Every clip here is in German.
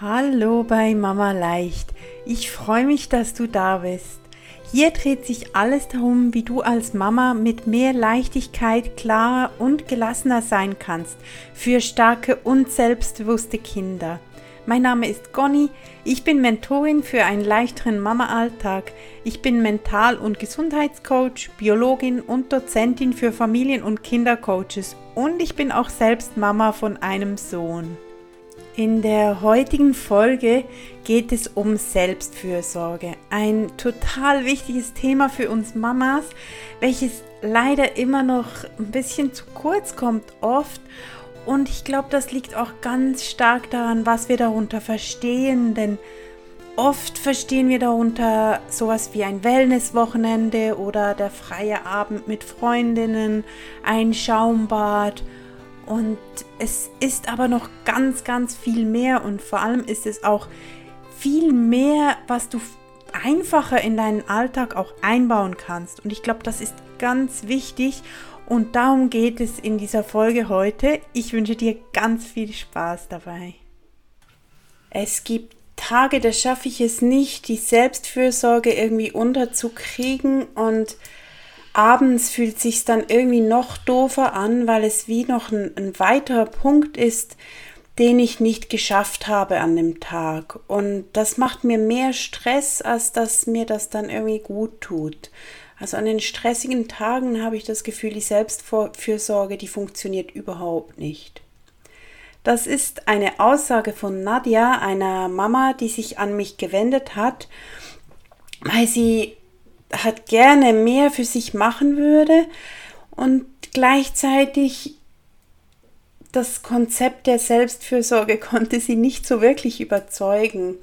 Hallo bei Mama Leicht. Ich freue mich, dass du da bist. Hier dreht sich alles darum, wie du als Mama mit mehr Leichtigkeit klarer und gelassener sein kannst für starke und selbstbewusste Kinder. Mein Name ist Conny, ich bin Mentorin für einen leichteren Mama-Alltag. Ich bin Mental- und Gesundheitscoach, Biologin und Dozentin für Familien- und Kindercoaches und ich bin auch selbst Mama von einem Sohn. In der heutigen Folge geht es um Selbstfürsorge. Ein total wichtiges Thema für uns Mamas, welches leider immer noch ein bisschen zu kurz kommt oft. Und ich glaube, das liegt auch ganz stark daran, was wir darunter verstehen. Denn oft verstehen wir darunter sowas wie ein Wellnesswochenende oder der freie Abend mit Freundinnen, ein Schaumbad und es ist aber noch ganz, ganz viel mehr und vor allem ist es auch viel mehr, was du einfacher in deinen Alltag auch einbauen kannst. Und ich glaube, das ist ganz wichtig und darum geht es in dieser Folge heute. Ich wünsche dir ganz viel Spaß dabei. Es gibt Tage, da schaffe ich es nicht, die Selbstfürsorge irgendwie unterzukriegen und abends fühlt sich dann irgendwie noch doofer an, weil es wie noch ein, ein weiterer Punkt ist, den ich nicht geschafft habe an dem Tag. Und das macht mir mehr Stress, als dass mir das dann irgendwie gut tut. Also an den stressigen Tagen habe ich das Gefühl, die Selbstfürsorge, die funktioniert überhaupt nicht. Das ist eine Aussage von Nadja, einer Mama, die sich an mich gewendet hat, weil sie hat gerne mehr für sich machen würde und gleichzeitig das Konzept der Selbstfürsorge konnte sie nicht so wirklich überzeugen.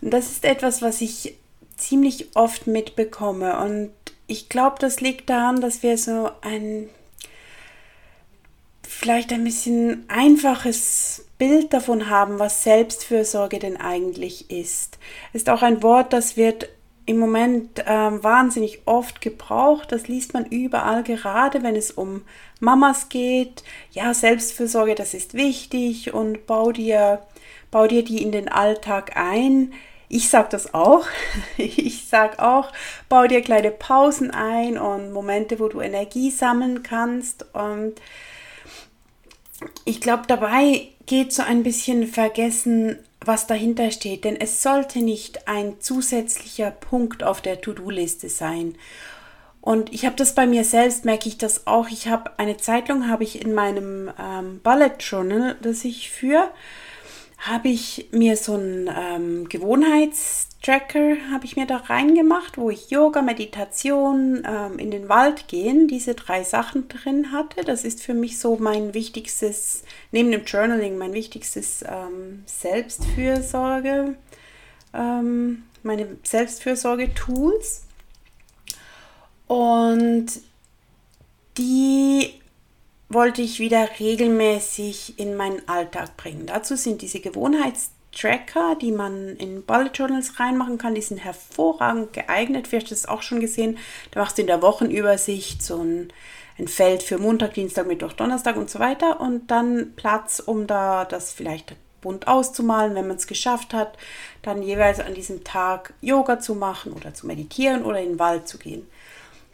Und das ist etwas, was ich ziemlich oft mitbekomme. Und ich glaube, das liegt daran, dass wir so ein vielleicht ein bisschen einfaches Bild davon haben, was Selbstfürsorge denn eigentlich ist. Ist auch ein Wort, das wird im Moment ähm, wahnsinnig oft gebraucht. Das liest man überall, gerade wenn es um Mamas geht. Ja, Selbstfürsorge, das ist wichtig und bau dir, bau dir die in den Alltag ein. Ich sage das auch. Ich sage auch, bau dir kleine Pausen ein und Momente, wo du Energie sammeln kannst. Und ich glaube, dabei geht so ein bisschen vergessen, was dahinter steht, denn es sollte nicht ein zusätzlicher Punkt auf der To-Do-Liste sein. Und ich habe das bei mir selbst, merke ich das auch. Ich habe eine Zeitung, habe ich in meinem ähm, Bullet Journal, das ich führe, habe ich mir so einen ähm, Gewohnheitstracker, habe ich mir da reingemacht, wo ich Yoga, Meditation, ähm, in den Wald gehen, diese drei Sachen drin hatte. Das ist für mich so mein wichtigstes, neben dem Journaling, mein wichtigstes ähm, Selbstfürsorge, ähm, meine Selbstfürsorge-Tools. Und die wollte ich wieder regelmäßig in meinen Alltag bringen. Dazu sind diese Gewohnheitstracker, die man in Bullet Journals reinmachen kann, die sind hervorragend geeignet. Vielleicht hast du das auch schon gesehen. Da machst du in der Wochenübersicht so ein, ein Feld für Montag, Dienstag, Mittwoch, Donnerstag und so weiter und dann Platz, um da das vielleicht bunt auszumalen, wenn man es geschafft hat, dann jeweils an diesem Tag Yoga zu machen oder zu meditieren oder in den Wald zu gehen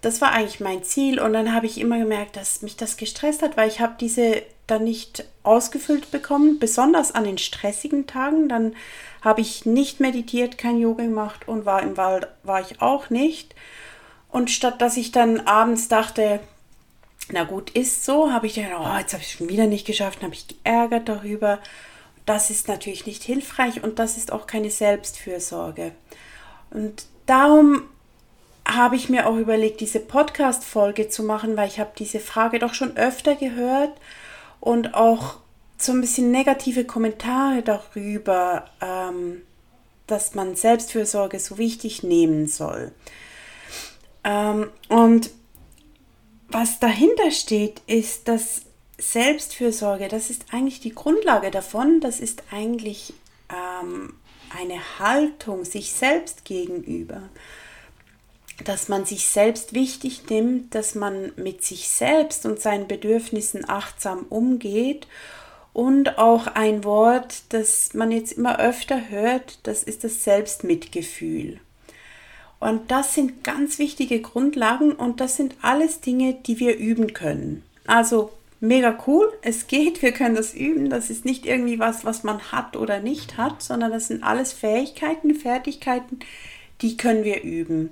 das war eigentlich mein Ziel und dann habe ich immer gemerkt, dass mich das gestresst hat, weil ich habe diese dann nicht ausgefüllt bekommen, besonders an den stressigen Tagen. Dann habe ich nicht meditiert, kein Yoga gemacht und war im Wald war ich auch nicht. Und statt dass ich dann abends dachte, na gut, ist so, habe ich gedacht, oh, jetzt habe ich es schon wieder nicht geschafft, habe ich geärgert darüber. Das ist natürlich nicht hilfreich und das ist auch keine Selbstfürsorge. Und darum habe ich mir auch überlegt, diese Podcast-Folge zu machen, weil ich habe diese Frage doch schon öfter gehört und auch so ein bisschen negative Kommentare darüber, ähm, dass man Selbstfürsorge so wichtig nehmen soll. Ähm, und was dahinter steht, ist, dass Selbstfürsorge, das ist eigentlich die Grundlage davon, das ist eigentlich ähm, eine Haltung sich selbst gegenüber dass man sich selbst wichtig nimmt, dass man mit sich selbst und seinen Bedürfnissen achtsam umgeht Und auch ein Wort, das man jetzt immer öfter hört, das ist das Selbstmitgefühl. Und das sind ganz wichtige Grundlagen und das sind alles Dinge, die wir üben können. Also mega cool, es geht, wir können das üben. Das ist nicht irgendwie was, was man hat oder nicht hat, sondern das sind alles Fähigkeiten, Fertigkeiten, die können wir üben.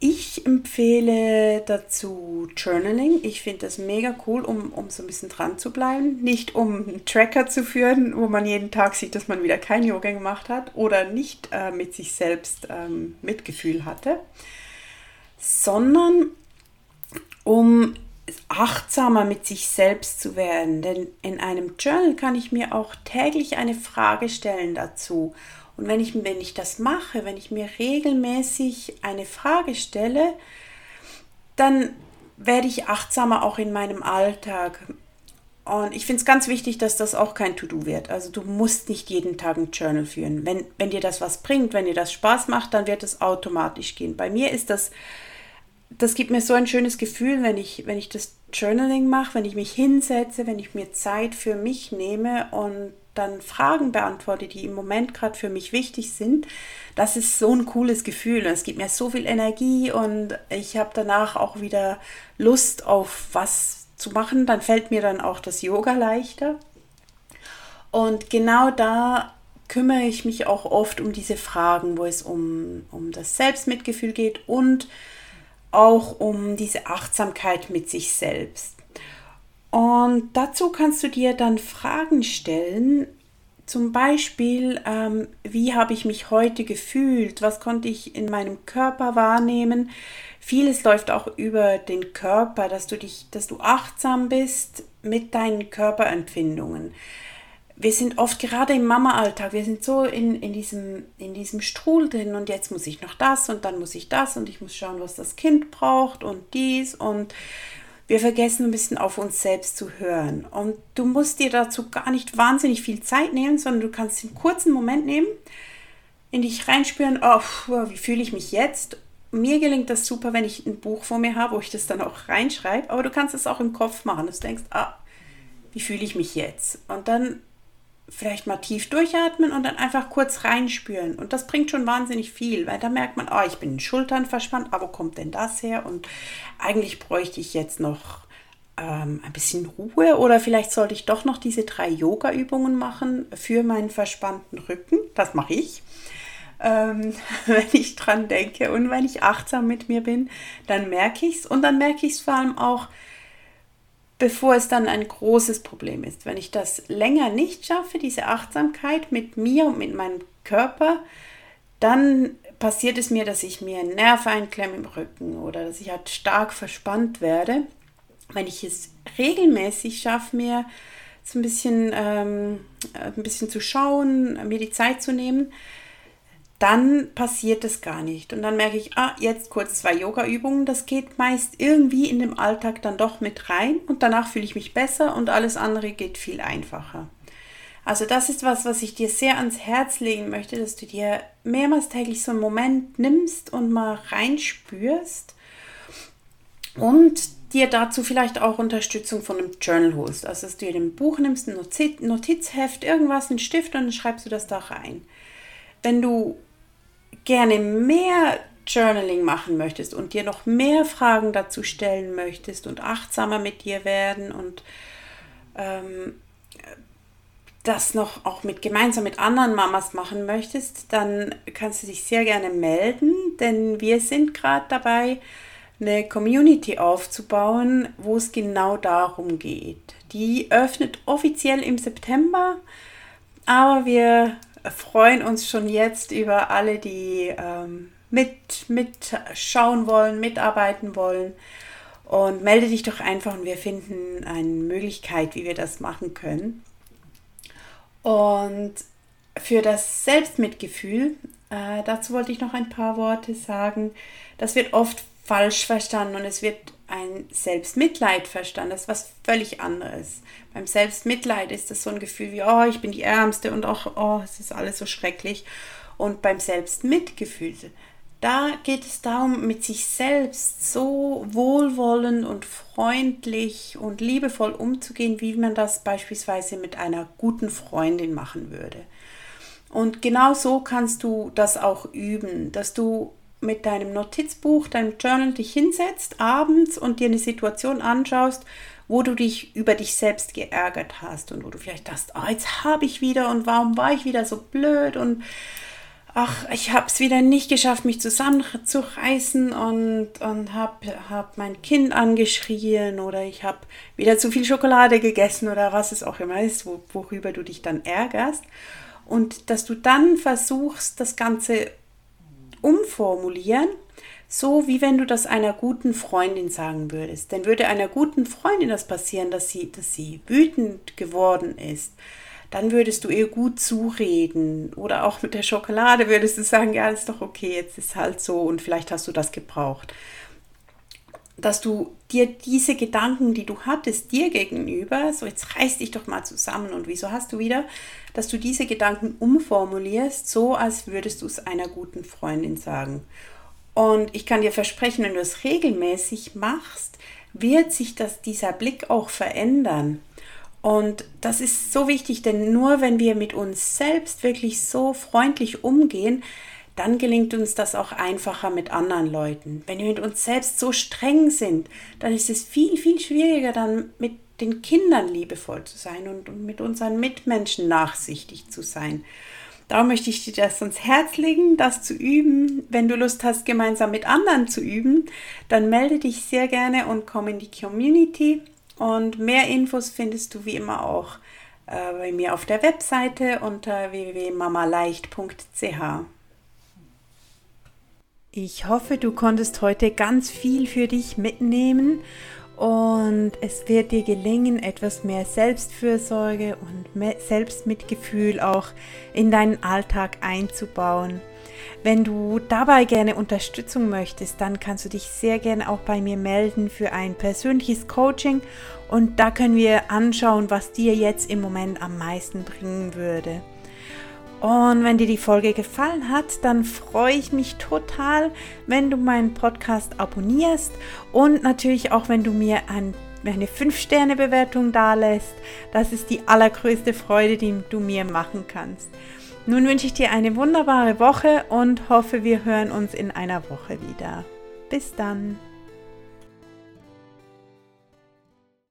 Ich empfehle dazu Journaling. Ich finde das mega cool, um, um so ein bisschen dran zu bleiben. Nicht um einen Tracker zu führen, wo man jeden Tag sieht, dass man wieder kein Yoga gemacht hat oder nicht äh, mit sich selbst ähm, Mitgefühl hatte, sondern um achtsamer mit sich selbst zu werden. Denn in einem Journal kann ich mir auch täglich eine Frage stellen dazu und wenn ich, wenn ich das mache, wenn ich mir regelmäßig eine Frage stelle, dann werde ich achtsamer auch in meinem Alltag. Und ich finde es ganz wichtig, dass das auch kein To-Do wird. Also du musst nicht jeden Tag ein Journal führen. Wenn, wenn dir das was bringt, wenn dir das Spaß macht, dann wird es automatisch gehen. Bei mir ist das, das gibt mir so ein schönes Gefühl, wenn ich, wenn ich das Journaling mache, wenn ich mich hinsetze, wenn ich mir Zeit für mich nehme und dann Fragen beantworte, die im Moment gerade für mich wichtig sind, das ist so ein cooles Gefühl es gibt mir so viel Energie und ich habe danach auch wieder Lust auf was zu machen. Dann fällt mir dann auch das Yoga leichter. Und genau da kümmere ich mich auch oft um diese Fragen, wo es um, um das Selbstmitgefühl geht und auch um diese Achtsamkeit mit sich selbst. Und dazu kannst du dir dann Fragen stellen, zum Beispiel, ähm, wie habe ich mich heute gefühlt, was konnte ich in meinem Körper wahrnehmen. Vieles läuft auch über den Körper, dass du dich, dass du achtsam bist mit deinen Körperempfindungen. Wir sind oft gerade im Mama-Alltag, wir sind so in, in, diesem, in diesem Strudel drin und jetzt muss ich noch das und dann muss ich das und ich muss schauen, was das Kind braucht und dies und wir vergessen ein bisschen auf uns selbst zu hören. Und du musst dir dazu gar nicht wahnsinnig viel Zeit nehmen, sondern du kannst einen kurzen Moment nehmen, in dich reinspüren, oh, wie fühle ich mich jetzt? Mir gelingt das super, wenn ich ein Buch vor mir habe, wo ich das dann auch reinschreibe, aber du kannst es auch im Kopf machen, dass du denkst, ah, wie fühle ich mich jetzt? Und dann vielleicht mal tief durchatmen und dann einfach kurz reinspüren. Und das bringt schon wahnsinnig viel, weil da merkt man, oh, ich bin in den Schultern verspannt, aber wo kommt denn das her? Und eigentlich bräuchte ich jetzt noch ähm, ein bisschen Ruhe oder vielleicht sollte ich doch noch diese drei Yoga-Übungen machen für meinen verspannten Rücken. Das mache ich. Ähm, wenn ich dran denke und wenn ich achtsam mit mir bin, dann merke ich es und dann merke ich es vor allem auch, bevor es dann ein großes Problem ist. Wenn ich das länger nicht schaffe, diese Achtsamkeit mit mir und mit meinem Körper, dann passiert es mir, dass ich mir einen Nerv einklemme im Rücken oder dass ich halt stark verspannt werde. Wenn ich es regelmäßig schaffe, mir so ein bisschen, ähm, ein bisschen zu schauen, mir die Zeit zu nehmen, dann passiert es gar nicht. Und dann merke ich, ah, jetzt kurz zwei Yoga-Übungen, das geht meist irgendwie in dem Alltag dann doch mit rein und danach fühle ich mich besser und alles andere geht viel einfacher. Also das ist was, was ich dir sehr ans Herz legen möchte, dass du dir mehrmals täglich so einen Moment nimmst und mal reinspürst und dir dazu vielleicht auch Unterstützung von einem Journal holst. Also dass du dir ein Buch nimmst, ein Notizheft, irgendwas, einen Stift und dann schreibst du das da rein. Wenn du gerne mehr Journaling machen möchtest und dir noch mehr Fragen dazu stellen möchtest und achtsamer mit dir werden und ähm, das noch auch mit gemeinsam mit anderen Mamas machen möchtest, dann kannst du dich sehr gerne melden, denn wir sind gerade dabei, eine Community aufzubauen, wo es genau darum geht. Die öffnet offiziell im September, aber wir freuen uns schon jetzt über alle, die ähm, mit, mitschauen wollen, mitarbeiten wollen. Und melde dich doch einfach und wir finden eine Möglichkeit, wie wir das machen können. Und für das Selbstmitgefühl, äh, dazu wollte ich noch ein paar Worte sagen. Das wird oft falsch verstanden und es wird ein Selbstmitleid verstanden. Das ist was völlig anderes. Beim Selbstmitleid ist das so ein Gefühl wie, oh, ich bin die Ärmste und auch, oh, es ist alles so schrecklich. Und beim Selbstmitgefühl, Da geht es darum, mit sich selbst so wohlwollend und freundlich und liebevoll umzugehen, wie man das beispielsweise mit einer guten Freundin machen würde. Und genau so kannst du das auch üben, dass du mit deinem Notizbuch, deinem Journal dich hinsetzt abends und dir eine Situation anschaust, wo du dich über dich selbst geärgert hast und wo du vielleicht dachtest, oh, jetzt habe ich wieder und warum war ich wieder so blöd und ach, ich habe es wieder nicht geschafft, mich zusammenzureißen und, und habe hab mein Kind angeschrien oder ich habe wieder zu viel Schokolade gegessen oder was es auch immer ist, wo, worüber du dich dann ärgerst. Und dass du dann versuchst, das Ganze umformulieren, so wie wenn du das einer guten Freundin sagen würdest. Denn würde einer guten Freundin das passieren, dass sie, dass sie wütend geworden ist, dann würdest du ihr gut zureden. Oder auch mit der Schokolade würdest du sagen, ja, ist doch okay, jetzt ist halt so und vielleicht hast du das gebraucht. Dass du dir diese Gedanken, die du hattest, dir gegenüber, so jetzt reiß dich doch mal zusammen und wieso hast du wieder, dass du diese Gedanken umformulierst, so als würdest du es einer guten Freundin sagen. Und ich kann dir versprechen, wenn du es regelmäßig machst, wird sich das, dieser Blick auch verändern. Und das ist so wichtig, denn nur wenn wir mit uns selbst wirklich so freundlich umgehen, dann gelingt uns das auch einfacher mit anderen Leuten. Wenn wir mit uns selbst so streng sind, dann ist es viel, viel schwieriger, dann mit den Kindern liebevoll zu sein und, mit unseren Mitmenschen nachsichtig zu sein. Darum möchte ich dir das ans Herz legen, das zu üben. Wenn du Lust hast, gemeinsam mit anderen zu üben, dann melde dich sehr gerne und komm in die Community. Und mehr Infos findest du wie immer auch äh, bei mir auf der Webseite unter www.mamaleicht.ch. Ich hoffe, du konntest heute ganz viel für dich mitnehmen und es wird dir gelingen, etwas mehr Selbstfürsorge und Selbstmitgefühl auch in deinen Alltag einzubauen. Wenn du dabei gerne Unterstützung möchtest, dann kannst du dich sehr gerne auch bei mir melden für ein persönliches Coaching und da können wir anschauen, was dir jetzt im Moment am meisten bringen würde. Und wenn dir die Folge gefallen hat, dann freue ich mich total, wenn du meinen Podcast abonnierst und natürlich auch, wenn du mir ein, eine 5-Sterne-Bewertung dalässt. Das ist die allergrößte Freude, die du mir machen kannst. Nun wünsche ich dir eine wunderbare Woche und hoffe, wir hören uns in einer Woche wieder. Bis dann.